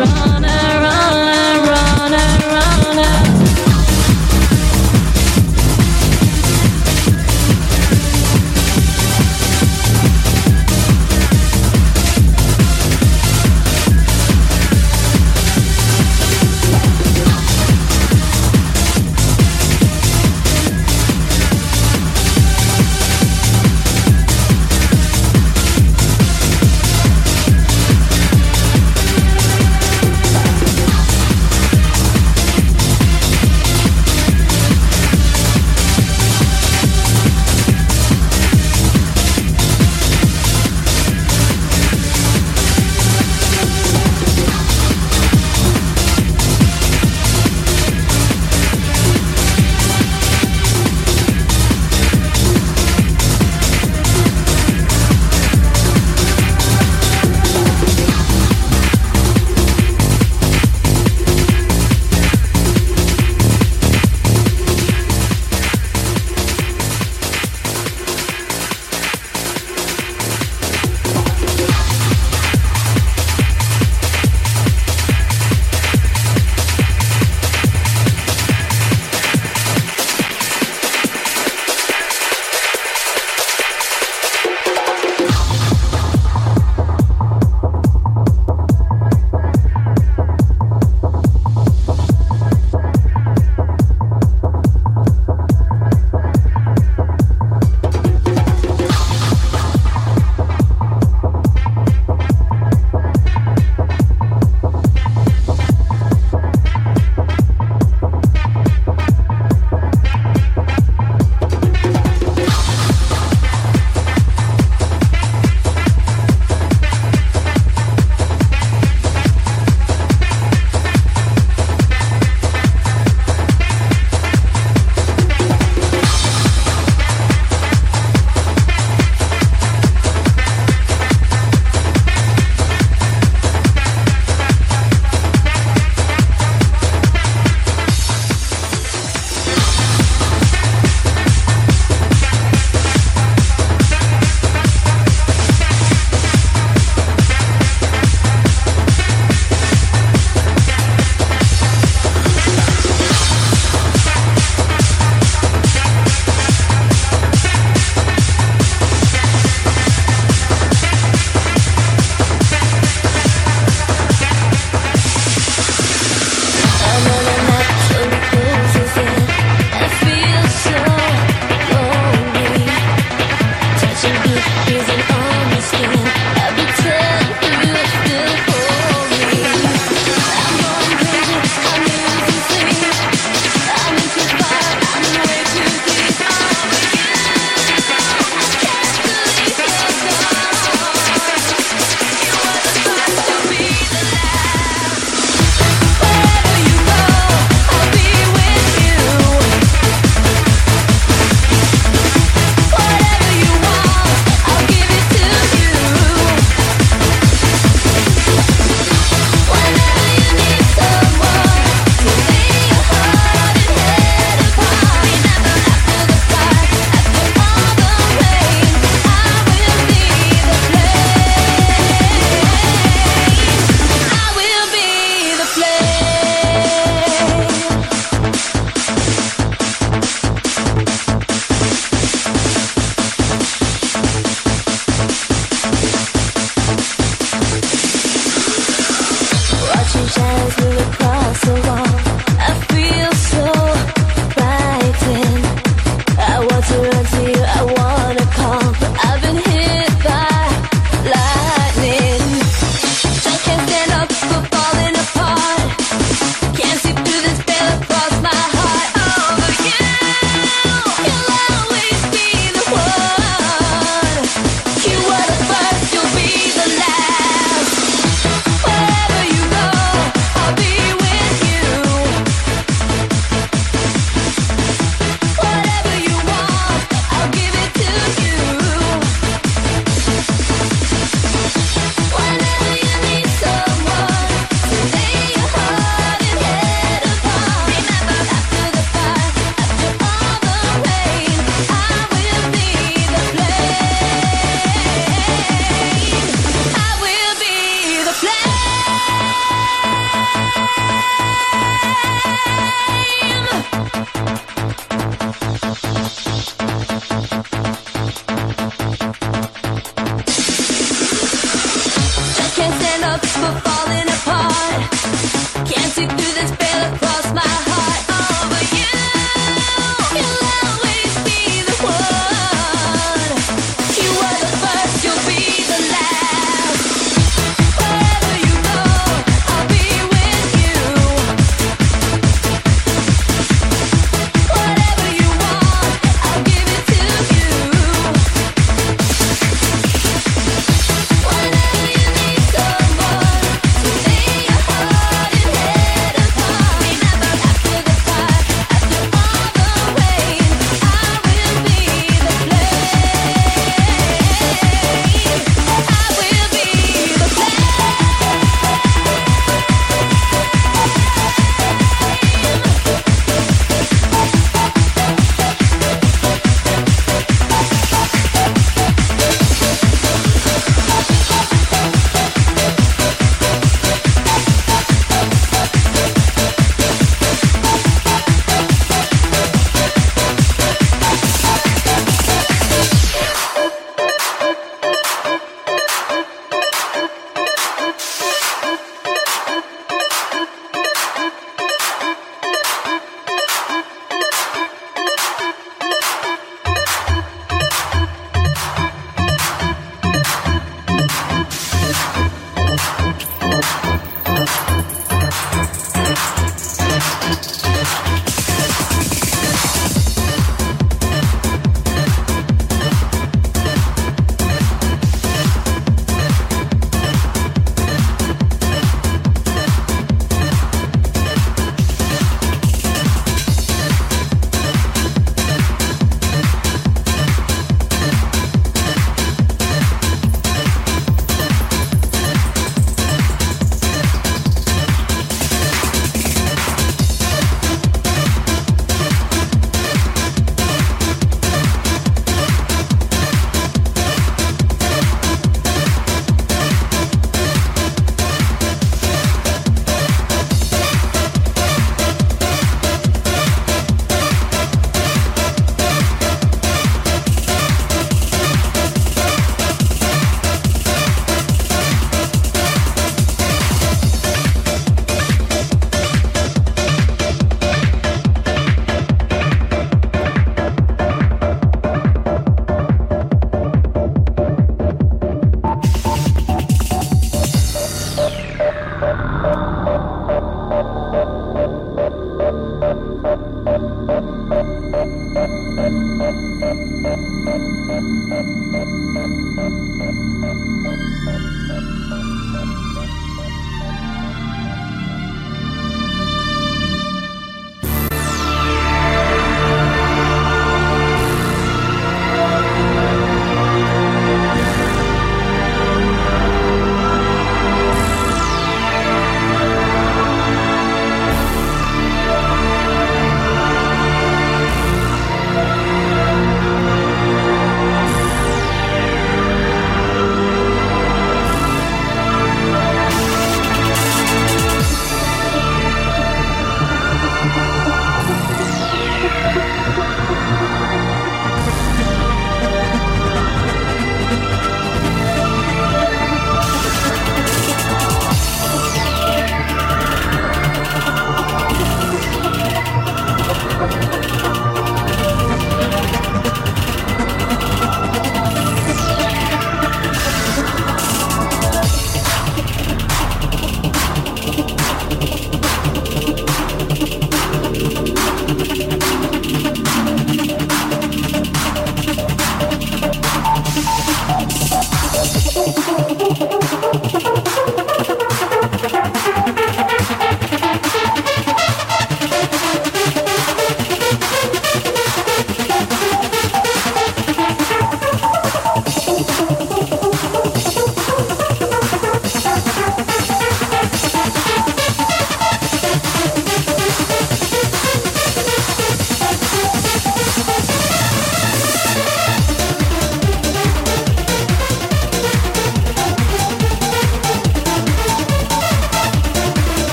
run.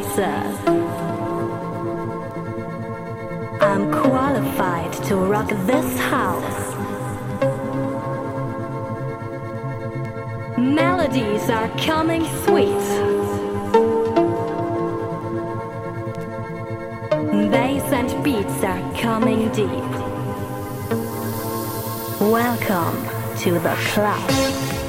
racer. I'm qualified to rock this house. Melodies are coming sweet. Bass and beats are coming deep. Welcome to the club.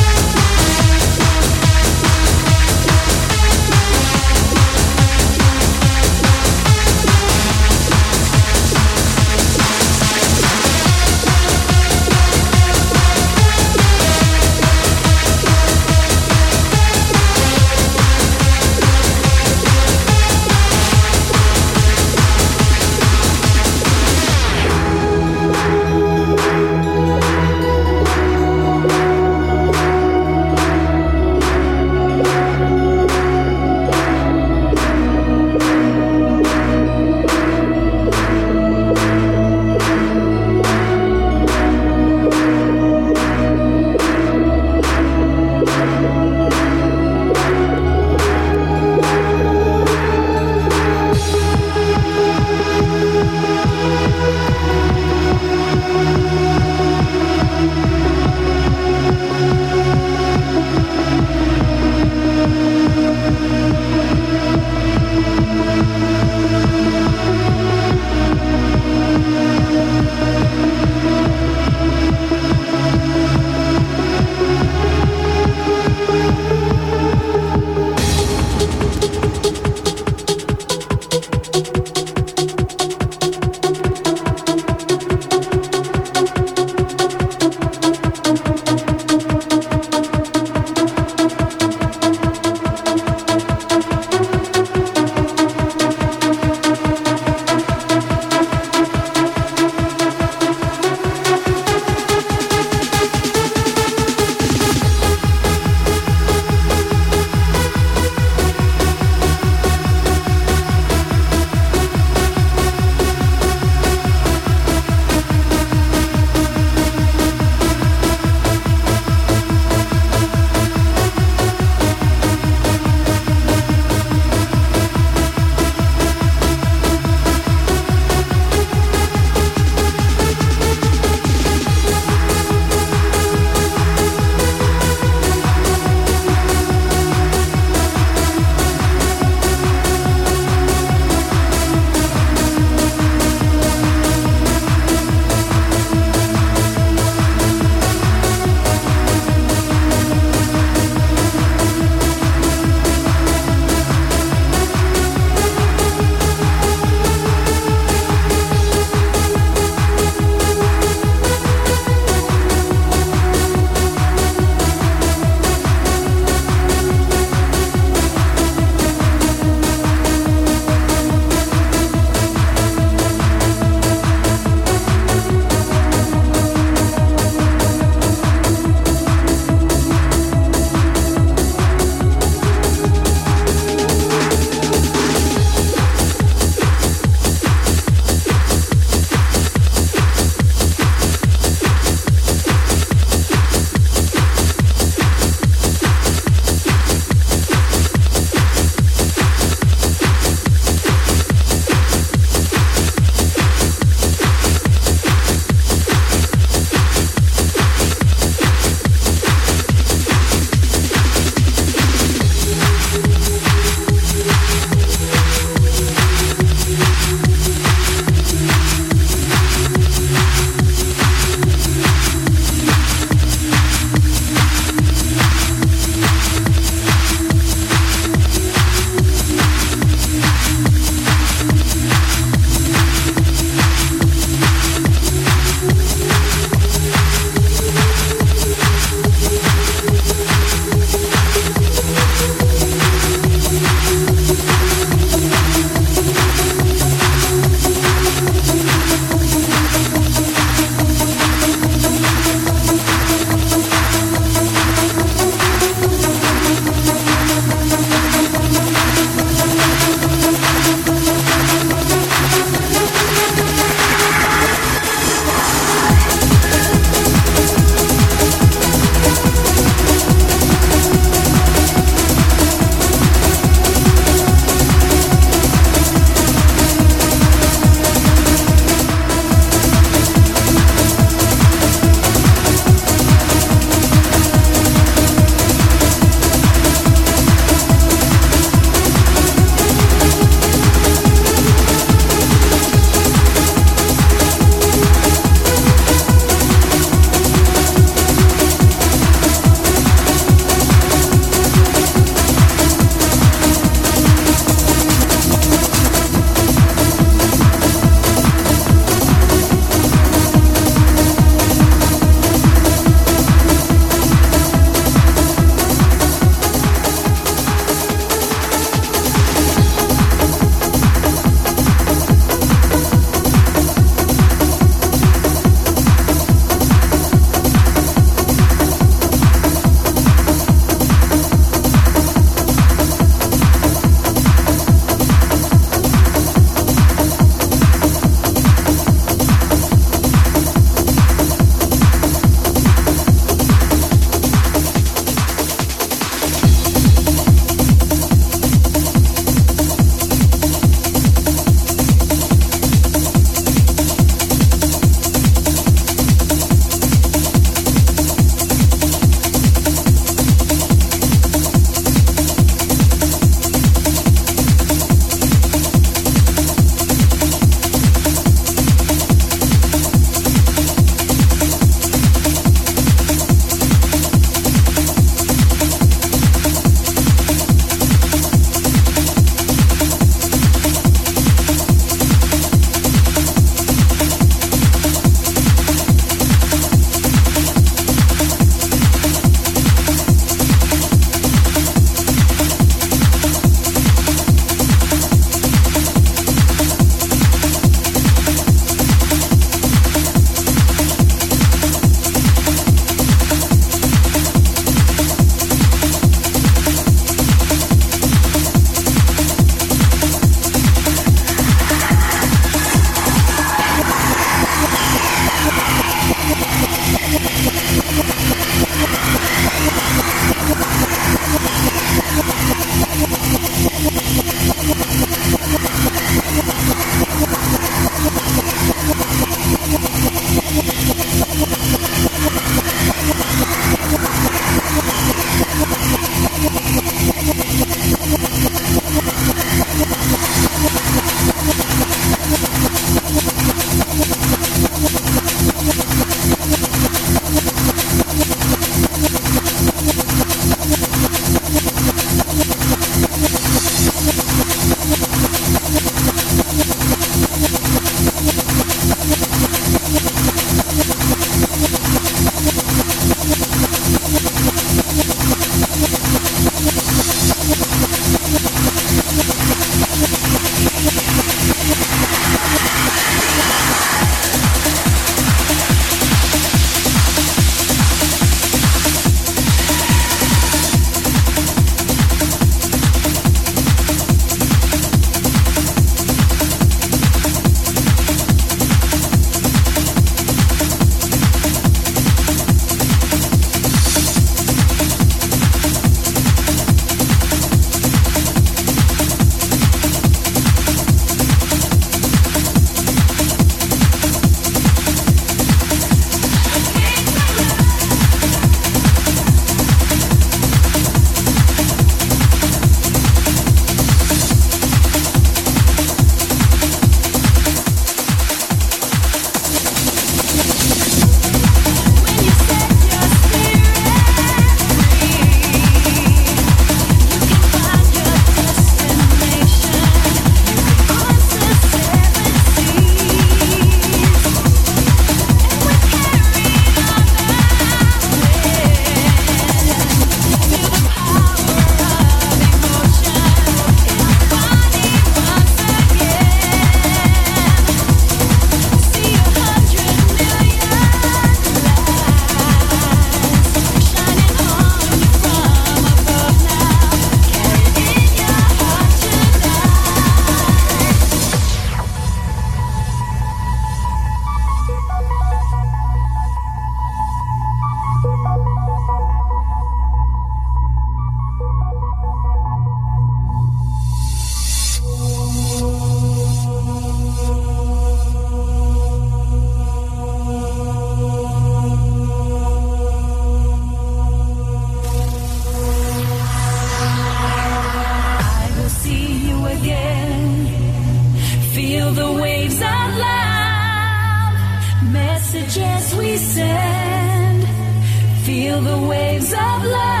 Feel the waves of love.